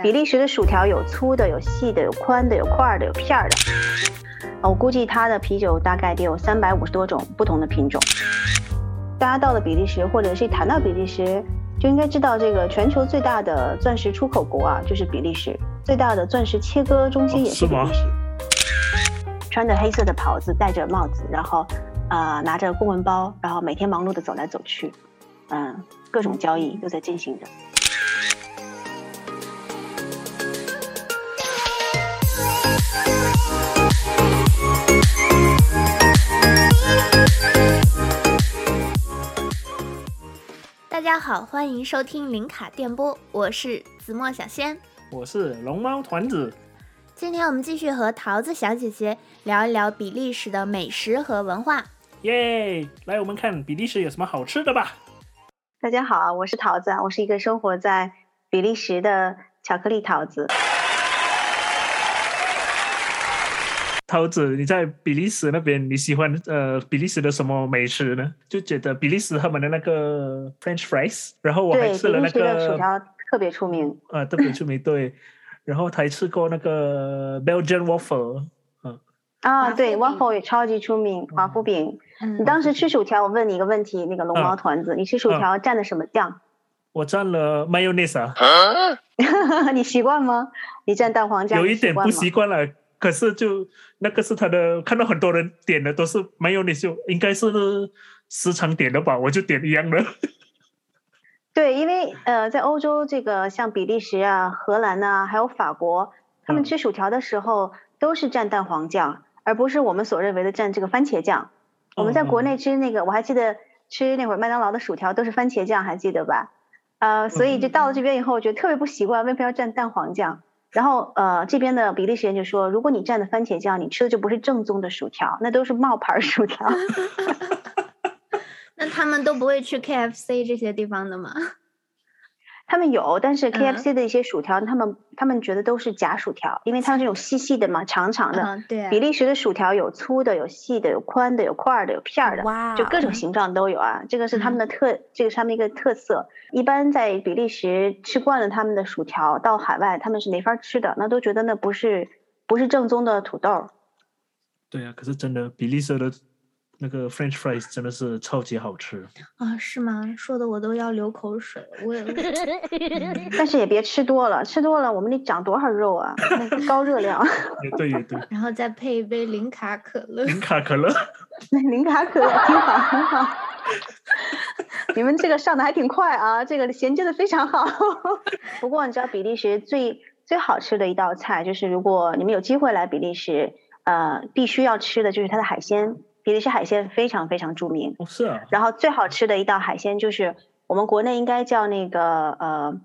比利时的薯条有粗的，有细的，有宽的，有块儿的，有片儿的。我估计它的啤酒大概得有三百五十多种不同的品种。大家到了比利时，或者是谈到比利时，就应该知道这个全球最大的钻石出口国啊，就是比利时。最大的钻石切割中心也是比利时。穿着黑色的袍子，戴着帽子，然后，呃，拿着公文包，然后每天忙碌的走来走去，嗯，各种交易都在进行着。家好，欢迎收听零卡电波，我是子墨小仙，我是龙猫团子。今天我们继续和桃子小姐姐聊一聊比利时的美食和文化。耶，来我们看比利时有什么好吃的吧。大家好，我是桃子，我是一个生活在比利时的巧克力桃子。桃子，你在比利时那边，你喜欢呃比利时的什么美食呢？就觉得比利时他们的那个 French fries，然后我还吃了那个薯条特别出名，啊，特别出名 对，然后还吃过那个 Belgian waffle，嗯，啊，对，waffle 也超级出名，华夫饼。你当时吃薯条，我问你一个问题，那个龙猫团子，你吃薯条蘸的什么酱？我蘸了 mayonnaise 啊，你习惯吗？你蘸蛋黄酱有一点不习惯了。可是就那个是他的，看到很多人点的都是没有，你就应该是时常点的吧？我就点一样的。对，因为呃，在欧洲这个像比利时啊、荷兰呐，还有法国，他们吃薯条的时候都是蘸蛋黄酱，而不是我们所认为的蘸这个番茄酱。我们在国内吃那个，我还记得吃那会儿麦当劳的薯条都是番茄酱，还记得吧？呃，所以就到了这边以后，我觉得特别不习惯，为什么要蘸蛋黄酱？然后，呃，这边的比利时人就说，如果你蘸的番茄酱，你吃的就不是正宗的薯条，那都是冒牌薯条。那他们都不会去 KFC 这些地方的吗？他们有，但是 K F C 的一些薯条，他们他们觉得都是假薯条，因为它这种细细的嘛，长长的。对。比利时的薯条有粗的，有细的，有宽的，有块儿的，有片儿的，就各种形状都有啊。这个是他们的特，这个是他们一个特色。一般在比利时吃惯了他们的薯条，到海外他们是没法吃的，那都觉得那不是不是正宗的土豆。对啊，可是真的比利时的。那个 French fries 真的是超级好吃啊！是吗？说的我都要流口水。我也，但是也别吃多了，吃多了我们得长多少肉啊？那高热量。也对也对。然后再配一杯零卡可乐。零卡可乐。那零卡可乐挺好，很好。你们这个上的还挺快啊，这个衔接的非常好。不过你知道比利时最最好吃的一道菜，就是如果你们有机会来比利时，呃，必须要吃的就是它的海鲜。比利时海鲜非常非常著名，哦是啊。然后最好吃的一道海鲜就是我们国内应该叫那个呃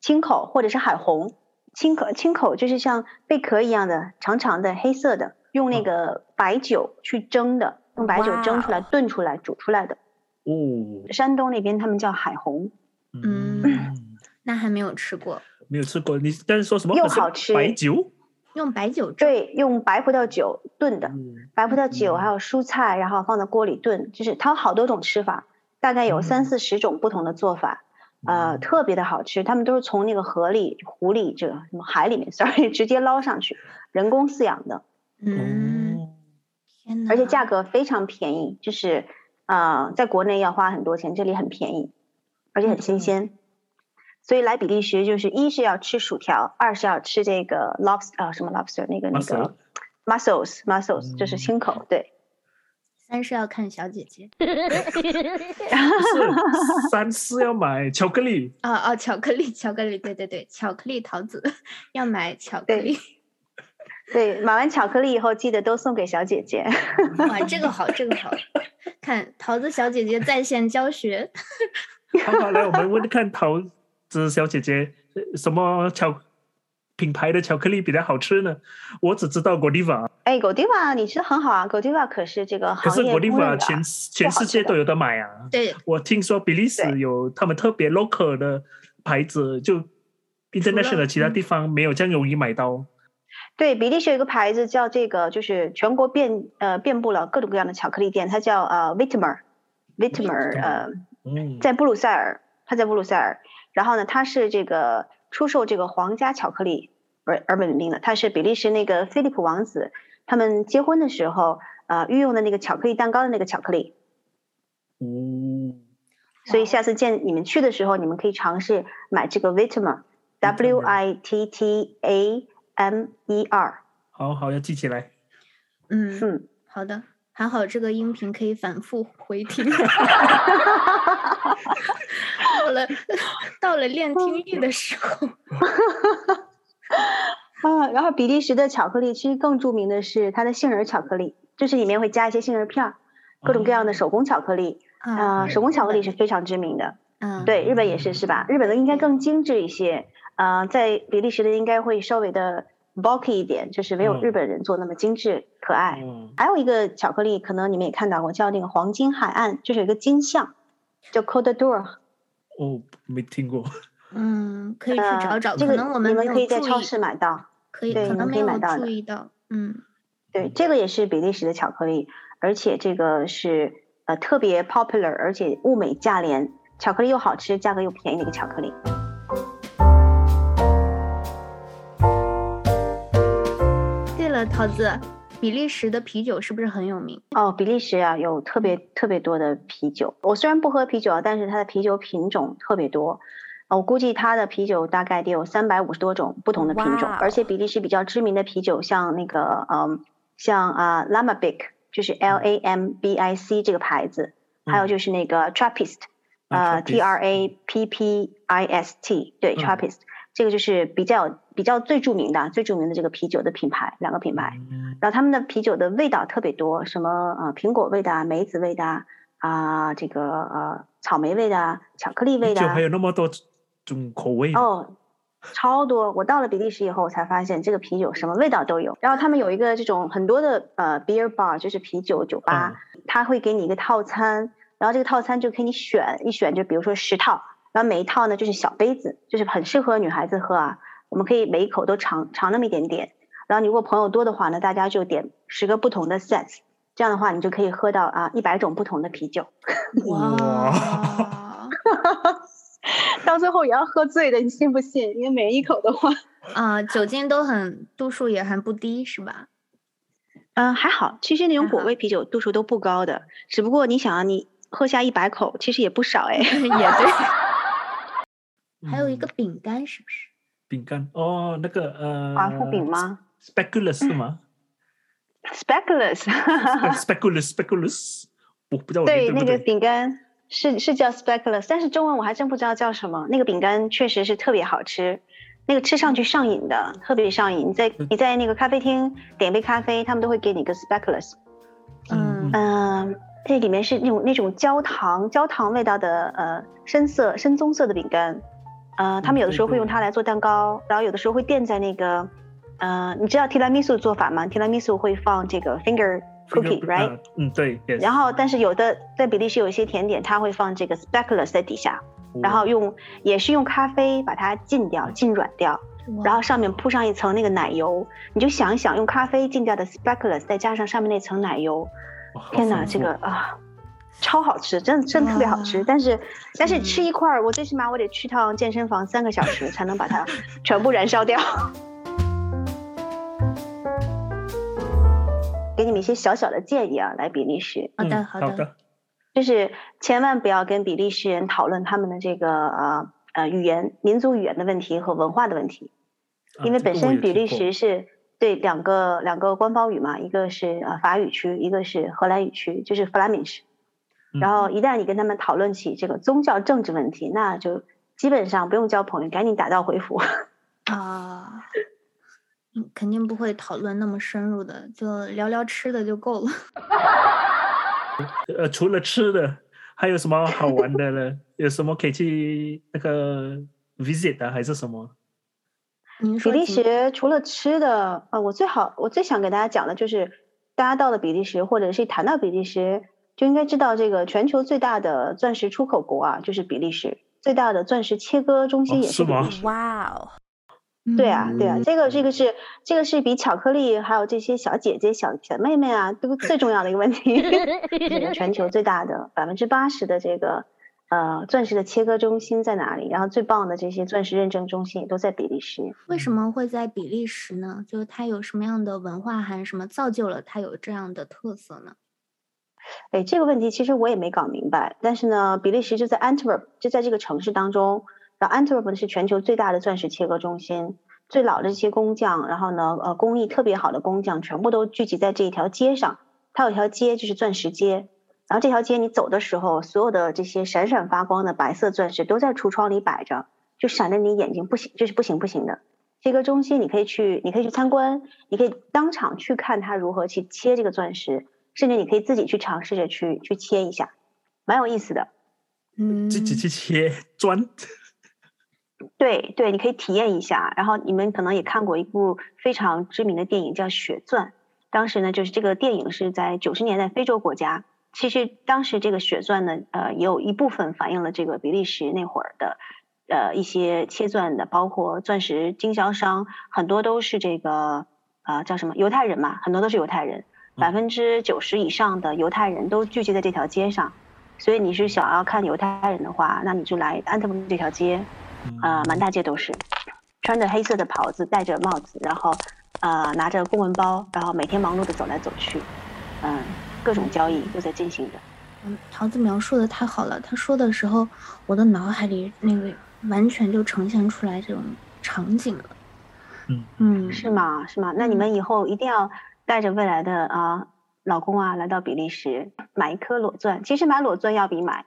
青口或者是海虹。青口青口就是像贝壳一样的长长的黑色的，用那个白酒去蒸的，用白酒蒸出来炖出来煮出来的。哦。山东那边他们叫海虹。嗯，那还没有吃过。没有吃过，你但是说什么又好吃白酒？用白酒对，用白葡萄酒炖的，白葡萄酒还有蔬菜，然后放在锅里炖，就是它有好多种吃法，大概有三四十种不同的做法，呃，特别的好吃。他们都是从那个河里、湖里、这个什么海里面，sorry，直接捞上去，人工饲养的。嗯，天而且价格非常便宜，就是啊，在国内要花很多钱，这里很便宜，而且很新鲜。所以来比利时就是一是要吃薯条，二是要吃这个 lobster 啊什么 lobster 那个那个 mussels mussels 就是青口对。三是要看小姐姐。三是要买巧克力。哦哦，巧克力巧克力对对对，巧克力桃子要买巧克力。对，买完巧克力以后记得都送给小姐姐。哇，这个好这个好，看桃子小姐姐在线教学。好好来，我们问看桃。子小姐姐，什么巧品牌的巧克力比较好吃呢？我只知道果蒂瓦。哎，果蒂瓦，你吃的很好啊！果蒂瓦可是这个可是果蒂瓦全全世界都有的买啊。对，我听说比利时有他们特别 local 的牌子，就 international 其他地方没有这样容易买到。对，比利时有一个牌子叫这个，就是全国遍呃遍布了各种各样的巧克力店，它叫呃 Vitmer，Vitmer 呃，在布鲁塞尔，它在布鲁塞尔。然后呢，它是这个出售这个皇家巧克力而而闻名的，它是比利时那个菲利普王子他们结婚的时候呃御用的那个巧克力蛋糕的那个巧克力。嗯，所以下次见你们去的时候，你们可以尝试买这个 Vitamer，W I T T A M E R。好好要记起来。嗯，嗯，好的，还好这个音频可以反复回听。到了到了练听力的时候，啊，然后比利时的巧克力其实更著名的是它的杏仁巧克力，就是里面会加一些杏仁片儿，各种各样的手工巧克力。啊，呃，手工巧克力是非常知名的。嗯，对，日本也是，是吧？日本的应该更精致一些。呃，在比利时的应该会稍微的 bulky 一点，就是没有嗯日本人做那么精致可爱。嗯，还有一个巧克力，可能你们也看到过，叫那个黄金海岸，就是有一个金像，叫 Côte d'Or。哦，没听过。嗯，可以去呃找找，这个可能我们你们可以在超市买到。可以，对可以可能没有买到注意到，嗯，对，这个也是比利时的巧克力，而且这个是呃特别 popular，而且物美价廉，巧克力又好吃，价格又便宜的一个巧克力。桃子，比利时的啤酒是不是很有名？哦，比利时啊，有特别特别多的啤酒。我虽然不喝啤酒啊，但是它的啤酒品种特别多。呃我估计它的啤酒大概得有三百五十多种不同的品种，而且比利时比较知名的啤酒，像那个嗯，像啊 Lambic，就是 L A M B I C 这个牌子，还有嗯就是那个 Trappist，啊呃 T R A P P I S T，对嗯 Trappist，这个就是比较比较最著名的最著名的这个啤酒的品牌，两个品牌。嗯然后他们的啤酒的味道特别多，什么呃苹果味的啊、梅子味的啊、啊这个呃草莓味的啊、巧克力味的啊啤酒还有那么多种口味。哦，超多。我到了比利时以后，我才发现这个啤酒什么味道都有。然后他们有一个这种很多的呃 beer bar，就是啤酒酒吧，他会给你一个套餐，然后这个套餐就给你选一选，就比如说十套，然后每一套呢就是小杯子，就是很适合女孩子喝啊。我们可以每一口都尝尝那么一点点。然后你如果朋友多的话呢，大家就点十个不同的 sets，这样的话你就可以喝到啊一百种不同的啤酒。哇，到最后也要喝醉的，你信不信？因为每人一口的话，啊，酒精都很度数也还不低，是吧？嗯，还好，其实那种果味啤酒度数都不高的，只不过你想啊，你喝下一百口，其实也不少哎。也对。还有一嗯个饼干，是不是？饼干哦，那个呃，华夫饼吗？Speculous 是吗？Speculous，？Speculous Speculous，我不知道我对，那个？饼干是是叫 Speculous，但是中文我还真不知道叫什么。那个饼干确实是特别好吃，那个吃上去上瘾的，特别上瘾。你在你在那个咖啡厅点杯咖啡，他们都会给你一个 Speculous。嗯嗯，这里面是那种那种焦糖焦糖味道的呃深色深棕色的饼干，呃，他们有的时候会用它来做蛋糕，然后有的时候会垫在那个，呃，你知道提拉米苏的做法吗？提拉米苏会放这个 finger cookie，right？、啊嗯，对。yes 然后但是有的在比利时有一些甜点，它会放这个 speculoos 在底下，然后用也是用咖啡把它浸掉浸软掉，然后上面铺上一层那个奶油，你就想一想用咖啡浸掉的 speculoos 再加上上面那层奶油。天哪，这个啊，超好吃，真的真的特别好吃。但是但是嗯。吃一块儿，我最起码我得去趟健身房三个小时才能把它全部燃烧掉。给你们一些小小的建议啊，来比利时，好的嗯好的，就是千万不要跟比利时人讨论他们的这个呃呃语言、民族语言的问题和文化的问题，因为本身比利时是对两个两个官方语嘛，一个是呃法语区，一个是荷兰语区，就是弗拉明什。然后一旦你跟他们讨论起这个宗教政治问题，那就基本上不用交朋友，赶紧打道回府。啊，嗯肯定不会讨论那么深入的，就聊聊吃的就够了。呃，除了吃的，还有什么好玩的呢？有什么可以去那个 visit 的，还是什么？比利时除了吃的，呃，我最好我最想给大家讲的就是，大家到了比利时，或者是谈到比利时，就应该知道这个全球最大的钻石出口国啊，就是比利时，最大的钻石切割中心哦也是比利时。哇哦，对啊，对啊嗯，这个这个是这个是比巧克力还有这些小姐姐、小小妹妹啊，都最重要的一个问题。这个全球最大的百分之八十的这个呃钻石的切割中心在哪里，然后最棒的这些钻石认证中心也都在比利时。为什么会在比利时呢？就是它有什么样的文化还是什么造就了它有这样的特色呢？哎，这个问题其实我也没搞明白。但是呢，比利时就在 Antwerp，就在这个城市当中。然后 Antwerp 是全球最大的钻石切割中心，最老的这些工匠，然后呢，呃，工艺特别好的工匠全部都聚集在这一条街上。它有一条街就是钻石街，然后这条街你走的时候，所有的这些闪闪发光的白色钻石都在橱窗里摆着，就闪着你眼睛不行，就是不行不行的。切割中心你可以去，你可以去参观，你可以当场去看它如何去切这个钻石。甚至你可以自己去尝试着去去切一下，蛮有意思的。嗯，自己去切砖。对对，你可以体验一下。然后你们可能也看过一部非常知名的电影叫《血钻》，当时呢就是这个电影是在九十年代非洲国家。其实当时这个血钻呢，呃，也有一部分反映了这个比利时那会儿的呃一些切钻的，包括钻石经销商，很多都是这个呃叫什么犹太人嘛，很多都是犹太人。百分之九十以上的犹太人都聚集在这条街上，所以你是想要看犹太人的话，那你就来安特卫普这条街，啊，满大街都是，穿着黑色的袍子，戴着帽子，然后，呃，拿着公文包，然后每天忙碌的走来走去，嗯，各种交易都在进行着。嗯，桃子描述的太好了，他说的时候，我的脑海里那个完全就呈现出来这种场景了。嗯嗯，是吗？是吗？那你们以后一定要。带着未来的啊老公啊来到比利时买一颗裸钻，其实买裸钻要比买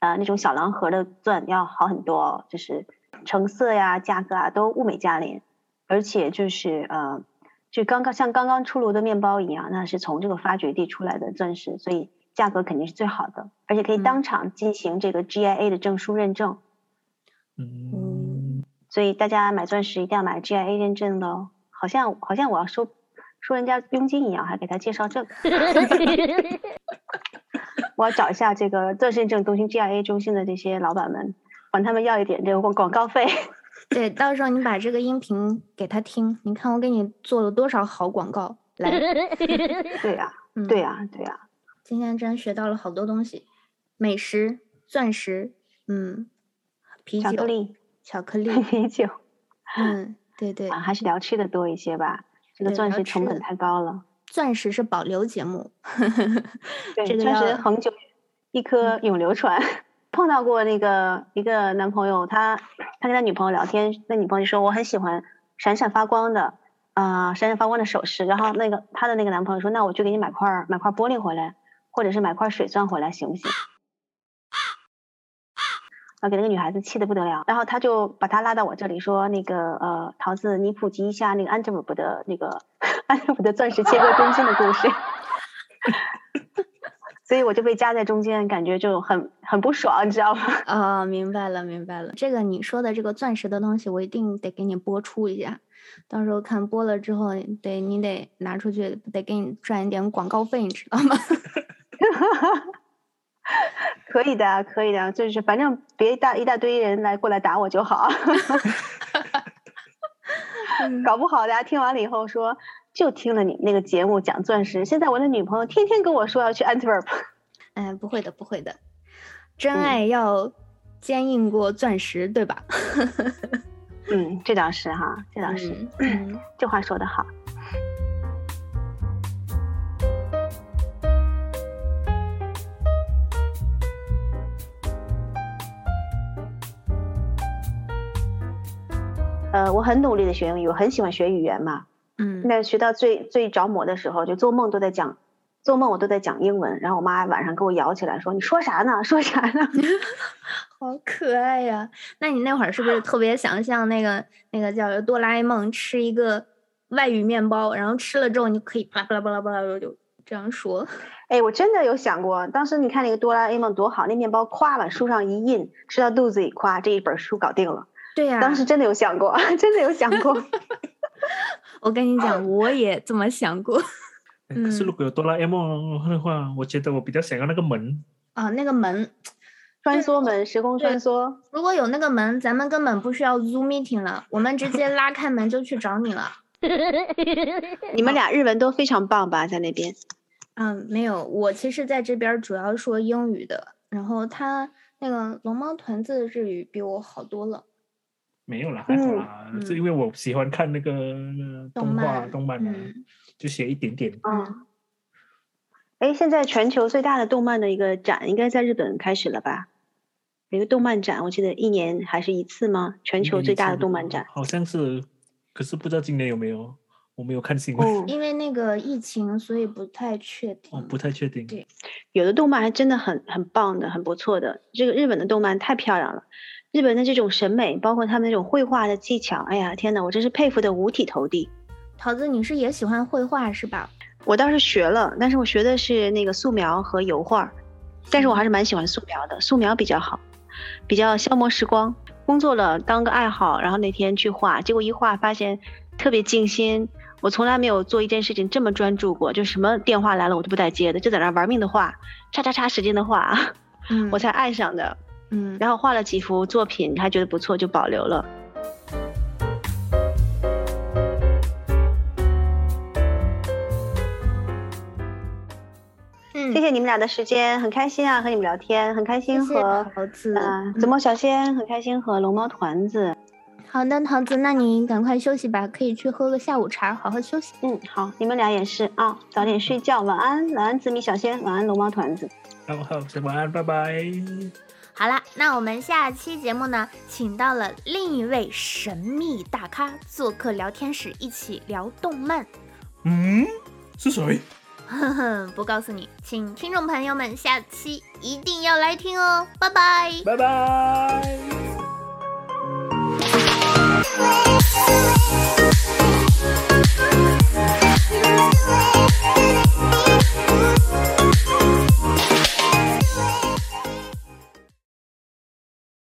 呃那种小蓝盒的钻要好很多，就是成色呀、价格啊都物美价廉，而且就是呃就刚刚像刚刚出炉的面包一样，那是从这个发掘地出来的钻石，所以价格肯定是最好的，而且可以当场进行这个 GIA 的证书认证。嗯，所以大家买钻石一定要买 GIA 认证的哦，好像好像我要收。说人家佣金一样，还给他介绍证。我要找一下这个钻石认证中心 GIA 中心的这些老板们，管他们要一点这个广广告费。对，到时候你把这个音频给他听，你看我给你做了多少好广告来。对呀，对呀，对呀。今天真学到了好多东西，美食、钻石，嗯，啤酒、巧克力、巧克力、啤酒。嗯，对对。啊，还是聊吃的多一些吧。这个钻石成本太高了。钻石是保留节目，对，钻石恒久，一颗永流传。碰到过那个一个男朋友，他他跟他女朋友聊天，那女朋友说我很喜欢闪闪发光的啊，闪闪发光的首饰。然后那个他的那个男朋友说，那我去给你买块买块玻璃回来，或者是买块水钻回来，行不行？啊，给那个女孩子气得不得了，然后他就把她拉到我这里说：“那个呃，桃子，你普及一下那个安特卫普的那个安特卫普的钻石切割中心的故事。”所以我就被夹在中间，感觉就很很不爽，你知道吗？啊，明白了，明白了。这个你说的这个钻石的东西，我一定得给你播出一下，到时候看播了之后，得你得拿出去，得给你赚一点广告费，你知道吗？可以的，可以的，就是反正别一大一大堆人来过来打我就好。搞不好大家听完了以后说，就听了你那个节目讲钻石，现在我的女朋友天天跟我说要去 Antwerp。哎，不会的，不会的，真爱要坚硬过钻石，对吧？嗯，这倒是哈，这倒是，这话说的好。呃，我很努力的学英语，我很喜欢学语言嘛。嗯。那学到最最着魔的时候，就做梦都在讲，做梦我都在讲英文。然后我妈晚上给我摇起来说：“你说啥呢？说啥呢？” 好可爱呀！那你那会儿是不是特别想像那个那个叫哆啦 A 梦吃一个外语面包，然后吃了之后你就可以巴拉巴拉巴拉巴拉就这样说？哎，我真的有想过，当时你看那个哆啦 A 梦多好，那面包咵往书上一印，吃到肚子里，咵这一本书搞定了。对呀，当时真的有想过，真的有想过。我跟你讲，我也这么想过。可是如果有哆啦 A 梦的话，我觉得我比较想要那个门啊，那个门，穿梭门，时空穿梭。如果有那个门，咱们根本不需要 Zoom meeting 了，我们直接拉开门就去找你了。你们俩日文都非常棒吧，在那边？嗯，没有，我其实在这边主要说英语的，然后他。那个龙猫团子的日语比我好多了。没有啦，还好啦，嗯是因为我喜欢看那个动动画漫动漫啊，嗯就写一点点。嗯，哎，现在全球最大的动漫的一个展应该在日本开始了吧？有一个动漫展，我记得一年还是一次吗？全球最大的动漫展。好像是，可是不知道今年有没有，我没有看新闻，哦，因为那个疫情，所以不太确定。哦，不太确定。对有的动漫还真的很很棒的，很不错的。这个日本的动漫太漂亮了，日本的这种审美，包括他们那种绘画的技巧，哎呀，天哪，我真是佩服的五体投地。桃子，你是也喜欢绘画是吧？我倒是学了，但是我学的是那个素描和油画，但是我还是蛮喜欢素描的，素描比较好，比较消磨时光。工作了当个爱好，然后那天去画，结果一画发现特别静心。我从来没有做一件事情这么专注过，就什么电话来了我都不带接的，就在那玩命的画，叉叉叉使劲的画，嗯 我才爱上的。嗯，然后画了几幅作品，他觉得不错，就保留了。嗯谢谢你们俩的时间，很开心啊，和你们聊天，很开心和桃子。啊，子墨小仙很开心和龙猫团子。好的，桃子，那你赶快休息吧，可以去喝个下午茶，好好休息。嗯，好，你们俩也是啊，早点睡觉，晚安，晚安紫米小仙，晚安龙猫团子。好好，晚安，拜拜。好啦，那我们下期节目呢，请到了另一位神秘大咖做客聊天室，一起聊动漫。嗯，是谁？哼哼，不告诉你，请听众朋友们下期一定要来听哦，拜拜。拜拜。